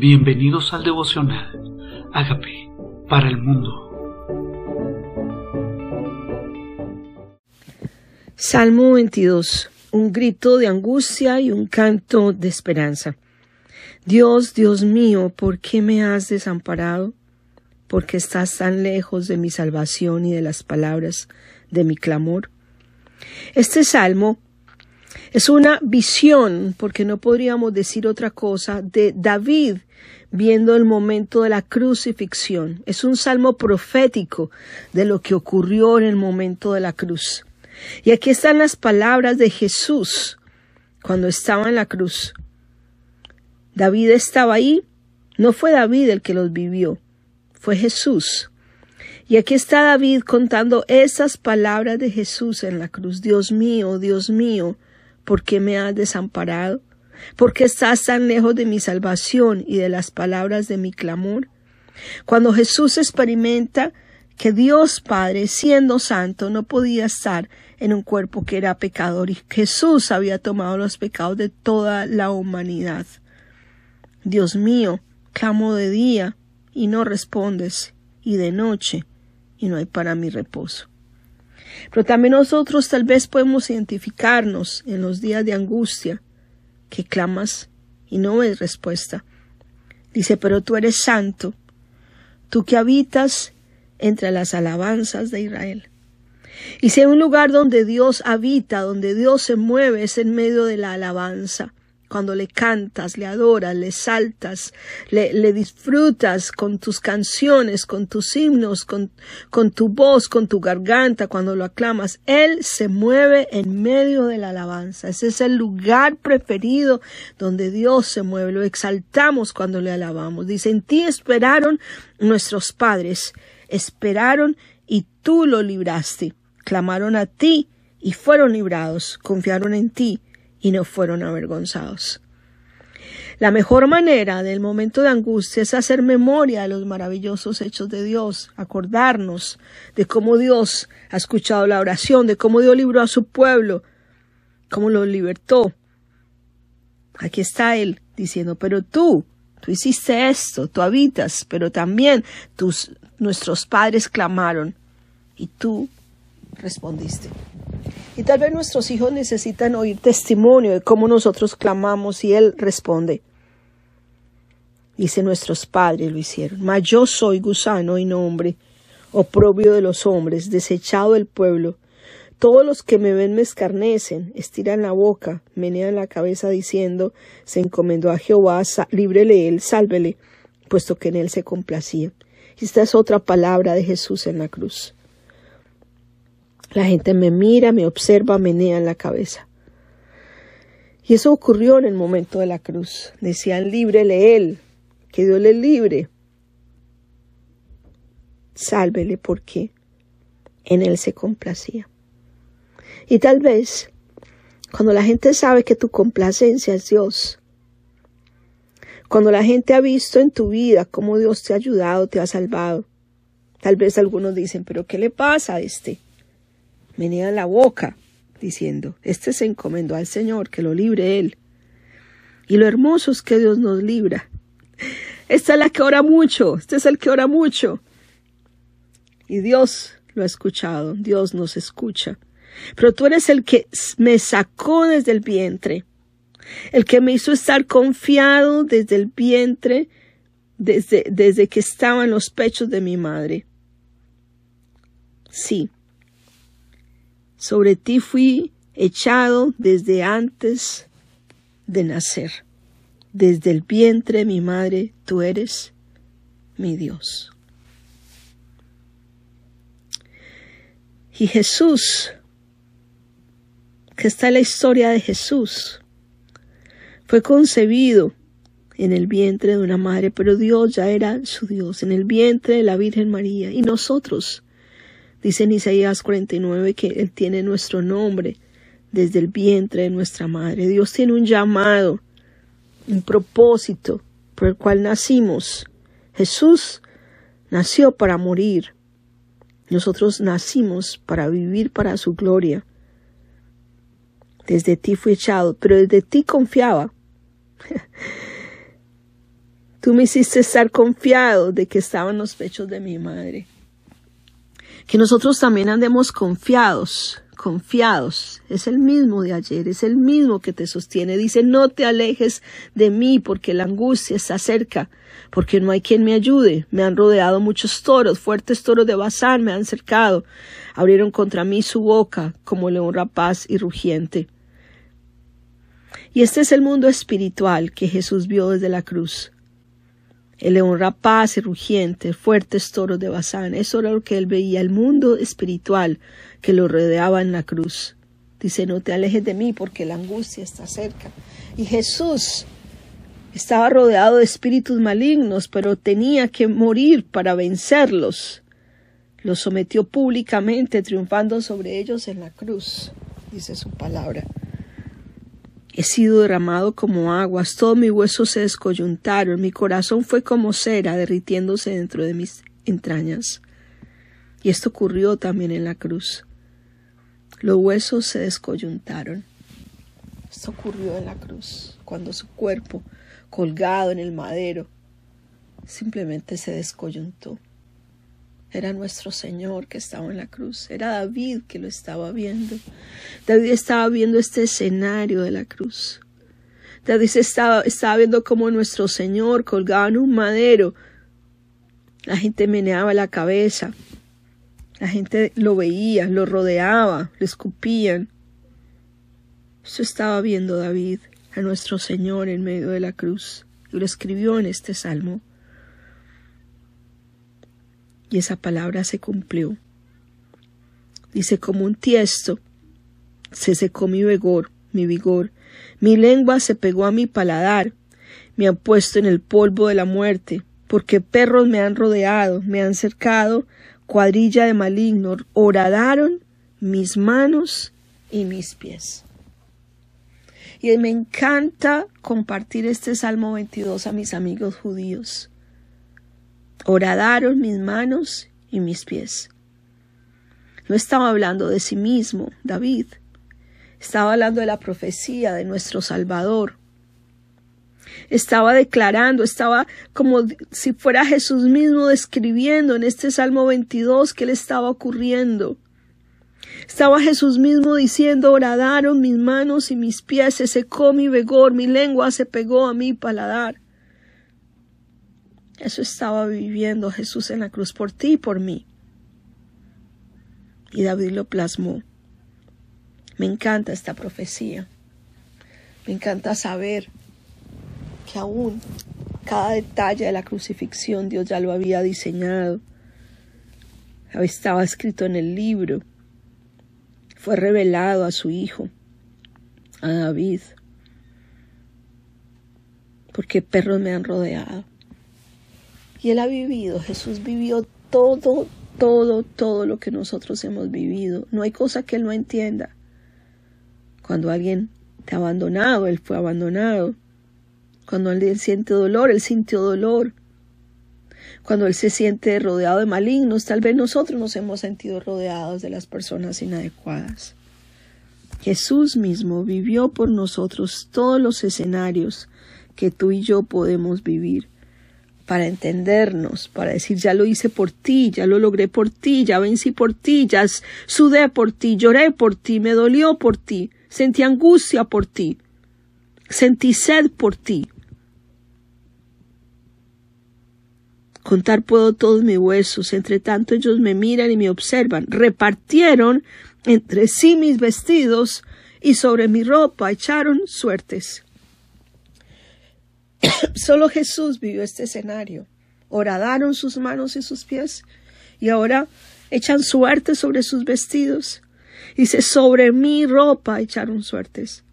Bienvenidos al devocional. Hágame para el mundo. Salmo 22. Un grito de angustia y un canto de esperanza. Dios, Dios mío, ¿por qué me has desamparado? ¿Por qué estás tan lejos de mi salvación y de las palabras de mi clamor? Este salmo es una visión, porque no podríamos decir otra cosa, de David viendo el momento de la crucifixión. Es un salmo profético de lo que ocurrió en el momento de la cruz. Y aquí están las palabras de Jesús cuando estaba en la cruz. David estaba ahí, no fue David el que los vivió, fue Jesús. Y aquí está David contando esas palabras de Jesús en la cruz. Dios mío, Dios mío, ¿por qué me has desamparado? ¿Por qué estás tan lejos de mi salvación y de las palabras de mi clamor? Cuando Jesús experimenta que Dios Padre, siendo santo, no podía estar en un cuerpo que era pecador y Jesús había tomado los pecados de toda la humanidad. Dios mío, clamo de día y no respondes, y de noche y no hay para mi reposo. Pero también nosotros tal vez podemos identificarnos en los días de angustia, que clamas y no ves respuesta. Dice, pero tú eres santo, tú que habitas entre las alabanzas de Israel. Y si un lugar donde Dios habita, donde Dios se mueve, es en medio de la alabanza cuando le cantas, le adoras, le saltas, le, disfrutas con tus canciones, con tus himnos, con, con tu voz, con tu garganta, cuando lo aclamas. Él se mueve en medio de la alabanza. Ese es el lugar preferido donde Dios se mueve. Lo exaltamos cuando le alabamos. Dice, en ti esperaron nuestros padres, esperaron y tú lo libraste. Clamaron a ti y fueron librados, confiaron en ti y no fueron avergonzados. La mejor manera del momento de angustia es hacer memoria de los maravillosos hechos de Dios, acordarnos de cómo Dios ha escuchado la oración, de cómo Dios libró a su pueblo, cómo lo libertó. Aquí está Él diciendo, pero tú, tú hiciste esto, tú habitas, pero también tus, nuestros padres clamaron y tú respondiste. Y tal vez nuestros hijos necesitan oír testimonio de cómo nosotros clamamos y Él responde. Dice nuestros padres lo hicieron. Mas yo soy gusano y no hombre, oprobio de los hombres, desechado del pueblo. Todos los que me ven me escarnecen, estiran la boca, menean la cabeza diciendo, se encomendó a Jehová, líbrele él, sálvele, puesto que en él se complacía. Esta es otra palabra de Jesús en la cruz. La gente me mira, me observa, menea en la cabeza. Y eso ocurrió en el momento de la cruz. Decían, líbrele él, que Dios le libre. Sálvele porque en él se complacía. Y tal vez, cuando la gente sabe que tu complacencia es Dios, cuando la gente ha visto en tu vida cómo Dios te ha ayudado, te ha salvado, tal vez algunos dicen, pero ¿qué le pasa a este? Venía la boca diciendo, este se encomendó al Señor, que lo libre Él. Y lo hermoso es que Dios nos libra. Esta es la que ora mucho, este es el que ora mucho. Y Dios lo ha escuchado, Dios nos escucha. Pero tú eres el que me sacó desde el vientre, el que me hizo estar confiado desde el vientre, desde, desde que estaba en los pechos de mi madre. Sí, sobre ti fui echado desde antes de nacer. Desde el vientre mi madre, tú eres mi Dios. Y Jesús, que está en la historia de Jesús, fue concebido en el vientre de una madre, pero Dios ya era su Dios, en el vientre de la Virgen María. Y nosotros, Dice en Isaías 49 que Él tiene nuestro nombre desde el vientre de nuestra madre. Dios tiene un llamado, un propósito por el cual nacimos. Jesús nació para morir. Nosotros nacimos para vivir para su gloria. Desde ti fui echado, pero desde ti confiaba. Tú me hiciste estar confiado de que estaba en los pechos de mi madre. Que nosotros también andemos confiados, confiados. Es el mismo de ayer, es el mismo que te sostiene. Dice, no te alejes de mí porque la angustia está cerca, porque no hay quien me ayude. Me han rodeado muchos toros, fuertes toros de Bazán me han cercado. Abrieron contra mí su boca como león rapaz y rugiente. Y este es el mundo espiritual que Jesús vio desde la cruz el león rapaz y rugiente, fuertes toros de Bazán. Eso era lo que él veía, el mundo espiritual que lo rodeaba en la cruz. Dice, no te alejes de mí porque la angustia está cerca. Y Jesús estaba rodeado de espíritus malignos, pero tenía que morir para vencerlos. Los sometió públicamente, triunfando sobre ellos en la cruz, dice su palabra. He sido derramado como aguas, todos mis huesos se descoyuntaron, mi corazón fue como cera derritiéndose dentro de mis entrañas. Y esto ocurrió también en la cruz. Los huesos se descoyuntaron. Esto ocurrió en la cruz, cuando su cuerpo, colgado en el madero, simplemente se descoyuntó. Era nuestro Señor que estaba en la cruz. Era David que lo estaba viendo. David estaba viendo este escenario de la cruz. David estaba, estaba viendo cómo nuestro Señor colgaba en un madero. La gente meneaba la cabeza. La gente lo veía, lo rodeaba, le escupían. Eso estaba viendo David a nuestro Señor en medio de la cruz. Y lo escribió en este salmo y esa palabra se cumplió. Dice, como un tiesto, se secó mi vigor, mi vigor, mi lengua se pegó a mi paladar, me han puesto en el polvo de la muerte, porque perros me han rodeado, me han cercado, cuadrilla de malignos, horadaron mis manos y mis pies. Y me encanta compartir este Salmo 22 a mis amigos judíos. Horadaron mis manos y mis pies. No estaba hablando de sí mismo, David. Estaba hablando de la profecía de nuestro Salvador. Estaba declarando, estaba como si fuera Jesús mismo describiendo en este Salmo 22 que le estaba ocurriendo. Estaba Jesús mismo diciendo, horadaron mis manos y mis pies, se secó mi vigor, mi lengua se pegó a mi paladar. Eso estaba viviendo Jesús en la cruz por ti y por mí. Y David lo plasmó. Me encanta esta profecía. Me encanta saber que aún cada detalle de la crucifixión Dios ya lo había diseñado. Estaba escrito en el libro. Fue revelado a su hijo, a David. Porque perros me han rodeado. Y Él ha vivido, Jesús vivió todo, todo, todo lo que nosotros hemos vivido. No hay cosa que Él no entienda. Cuando alguien te ha abandonado, Él fue abandonado. Cuando Él siente dolor, Él sintió dolor. Cuando Él se siente rodeado de malignos, tal vez nosotros nos hemos sentido rodeados de las personas inadecuadas. Jesús mismo vivió por nosotros todos los escenarios que tú y yo podemos vivir para entendernos, para decir, ya lo hice por ti, ya lo logré por ti, ya vencí por ti, ya sudé por ti, lloré por ti, me dolió por ti, sentí angustia por ti, sentí sed por ti. Contar puedo todos mis huesos, entre tanto ellos me miran y me observan. Repartieron entre sí mis vestidos y sobre mi ropa echaron suertes. Solo Jesús vivió este escenario. Horadaron sus manos y sus pies y ahora echan suerte sobre sus vestidos. Dice, sobre mi ropa echaron suertes.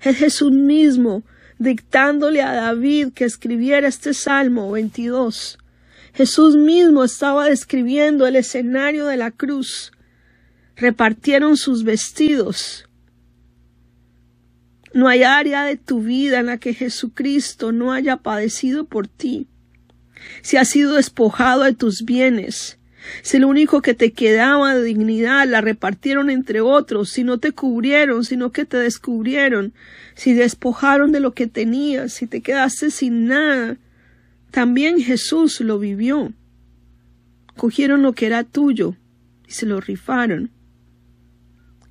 Es Jesús mismo dictándole a David que escribiera este Salmo 22. Jesús mismo estaba describiendo el escenario de la cruz. Repartieron sus vestidos no hay área de tu vida en la que Jesucristo no haya padecido por ti. Si has sido despojado de tus bienes, si lo único que te quedaba de dignidad la repartieron entre otros, si no te cubrieron, sino que te descubrieron, si despojaron de lo que tenías, si te quedaste sin nada, También Jesús lo vivió. Cogieron lo que era tuyo y se lo rifaron.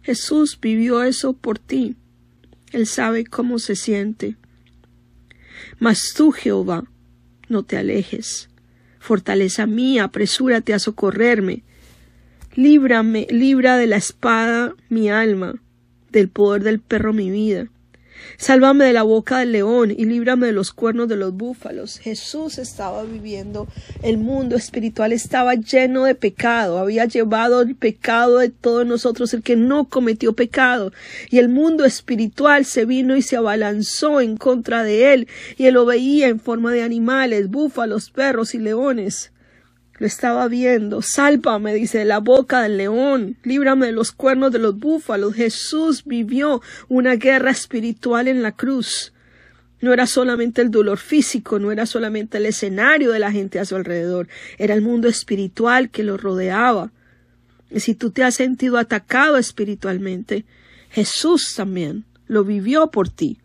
Jesús vivió eso por ti. Él sabe cómo se siente. Mas tú, Jehová, no te alejes. Fortaleza mía, apresúrate a socorrerme. Líbrame, libra de la espada mi alma, del poder del perro mi vida. Sálvame de la boca del león y líbrame de los cuernos de los búfalos. Jesús estaba viviendo, el mundo espiritual estaba lleno de pecado, había llevado el pecado de todos nosotros, el que no cometió pecado. Y el mundo espiritual se vino y se abalanzó en contra de él, y él lo veía en forma de animales, búfalos, perros y leones. Lo estaba viendo. Sálvame, dice, de la boca del león. Líbrame de los cuernos de los búfalos. Jesús vivió una guerra espiritual en la cruz. No era solamente el dolor físico, no era solamente el escenario de la gente a su alrededor, era el mundo espiritual que lo rodeaba. Y si tú te has sentido atacado espiritualmente, Jesús también lo vivió por ti.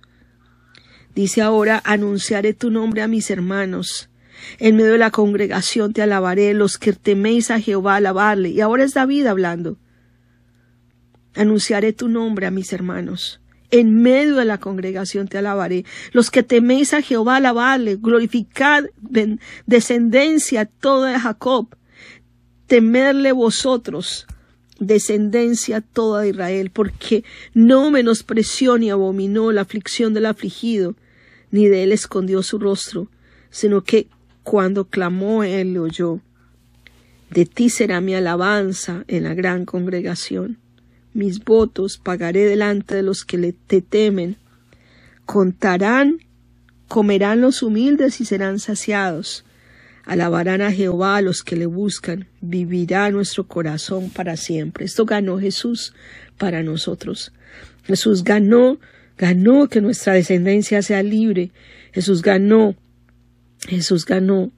Dice ahora, anunciaré tu nombre a mis hermanos. En medio de la congregación te alabaré, los que teméis a Jehová alabarle. Y ahora es David hablando. Anunciaré tu nombre a mis hermanos. En medio de la congregación te alabaré. Los que teméis a Jehová alabarle, glorificad descendencia toda de Jacob. Temerle vosotros, descendencia toda de Israel, porque no menospreció ni abominó la aflicción del afligido, ni de él escondió su rostro, sino que cuando clamó él le oyó. De ti será mi alabanza en la gran congregación. Mis votos pagaré delante de los que te temen. Contarán, comerán los humildes y serán saciados. Alabarán a Jehová a los que le buscan. Vivirá nuestro corazón para siempre. Esto ganó Jesús para nosotros. Jesús ganó, ganó que nuestra descendencia sea libre. Jesús ganó Jesús ganó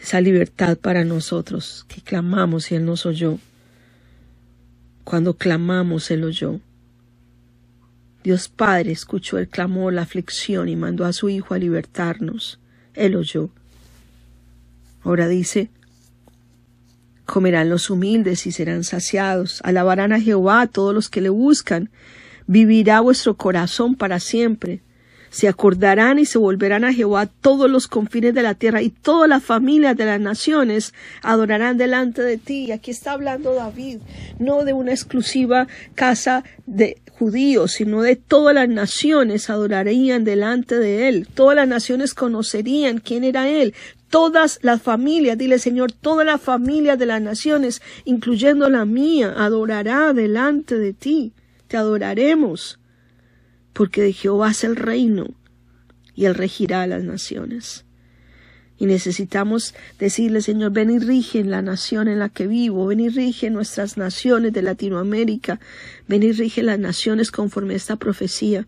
esa libertad para nosotros, que clamamos y Él nos oyó. Cuando clamamos, Él oyó. Dios Padre escuchó el clamor, la aflicción y mandó a su Hijo a libertarnos. Él oyó. Ahora dice, comerán los humildes y serán saciados, alabarán a Jehová a todos los que le buscan, vivirá vuestro corazón para siempre se acordarán y se volverán a Jehová todos los confines de la tierra y todas las familias de las naciones adorarán delante de ti. Y aquí está hablando David, no de una exclusiva casa de judíos, sino de todas las naciones adorarían delante de él. Todas las naciones conocerían quién era él. Todas las familias, dile Señor, todas las familias de las naciones, incluyendo la mía, adorará delante de ti. Te adoraremos porque de Jehová es el reino y él regirá a las naciones. Y necesitamos decirle, Señor, ven y rige en la nación en la que vivo, ven y rige nuestras naciones de Latinoamérica, ven y rige las naciones conforme a esta profecía.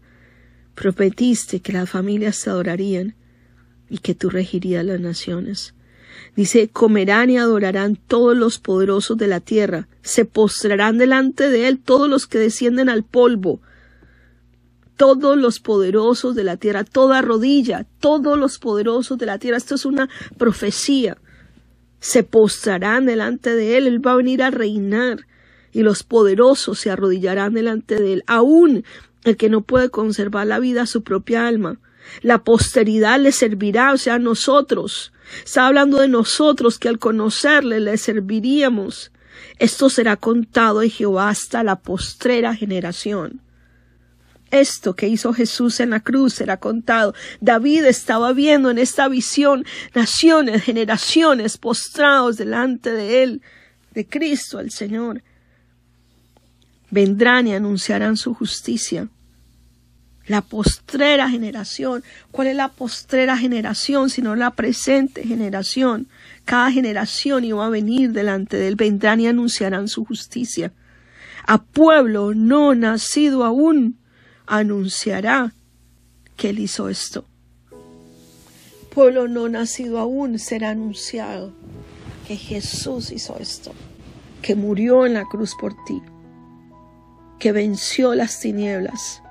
Prometiste que las familias te adorarían y que tú regirías las naciones. Dice, comerán y adorarán todos los poderosos de la tierra, se postrarán delante de él todos los que descienden al polvo, todos los poderosos de la tierra, toda rodilla, todos los poderosos de la tierra. Esto es una profecía. Se postrarán delante de él, él va a venir a reinar y los poderosos se arrodillarán delante de él, aún el que no puede conservar la vida a su propia alma. La posteridad le servirá, o sea, nosotros. Está hablando de nosotros que al conocerle le serviríamos. Esto será contado de Jehová hasta la postrera generación. Esto que hizo Jesús en la cruz será contado. David estaba viendo en esta visión naciones, generaciones postrados delante de él, de Cristo el Señor. Vendrán y anunciarán su justicia. La postrera generación. ¿Cuál es la postrera generación? Sino la presente generación. Cada generación iba a venir delante de él. Vendrán y anunciarán su justicia. A pueblo no nacido aún anunciará que él hizo esto. Pueblo no nacido aún será anunciado que Jesús hizo esto, que murió en la cruz por ti, que venció las tinieblas,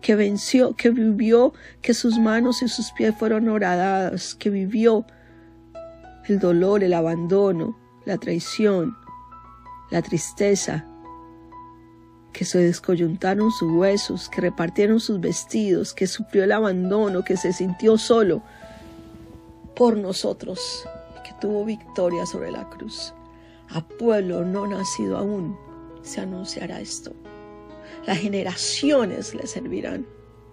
que venció, que vivió, que sus manos y sus pies fueron horadadas, que vivió el dolor, el abandono, la traición, la tristeza, que se descoyuntaron sus huesos, que repartieron sus vestidos, que sufrió el abandono, que se sintió solo por nosotros, que tuvo victoria sobre la cruz. A pueblo no nacido aún se anunciará esto. Las generaciones le servirán.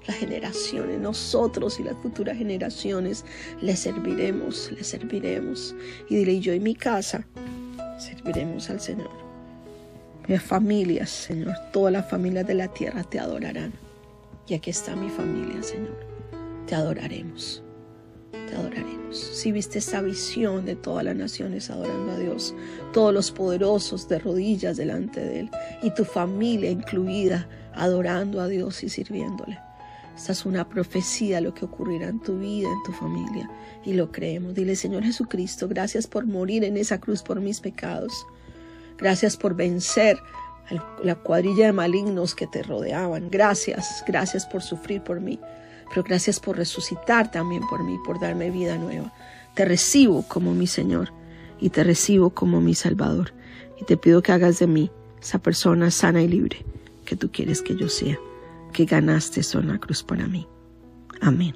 Las generaciones, nosotros y las futuras generaciones le serviremos, le serviremos. Y diré yo y mi casa serviremos al Señor. Mis familias, Señor, todas las familias de la tierra te adorarán. Y aquí está mi familia, Señor. Te adoraremos te adoraremos. Si viste esa visión de todas las naciones adorando a Dios, todos los poderosos de rodillas delante de Él y tu familia incluida adorando a Dios y sirviéndole. Esta es una profecía lo que ocurrirá en tu vida, en tu familia, y lo creemos. Dile, Señor Jesucristo, gracias por morir en esa cruz por mis pecados. Gracias por vencer la cuadrilla de malignos que te rodeaban. Gracias, gracias por sufrir por mí pero gracias por resucitar también por mí, por darme vida nueva. Te recibo como mi Señor y te recibo como mi Salvador. Y te pido que hagas de mí esa persona sana y libre que tú quieres que yo sea, que ganaste en la cruz para mí. Amén.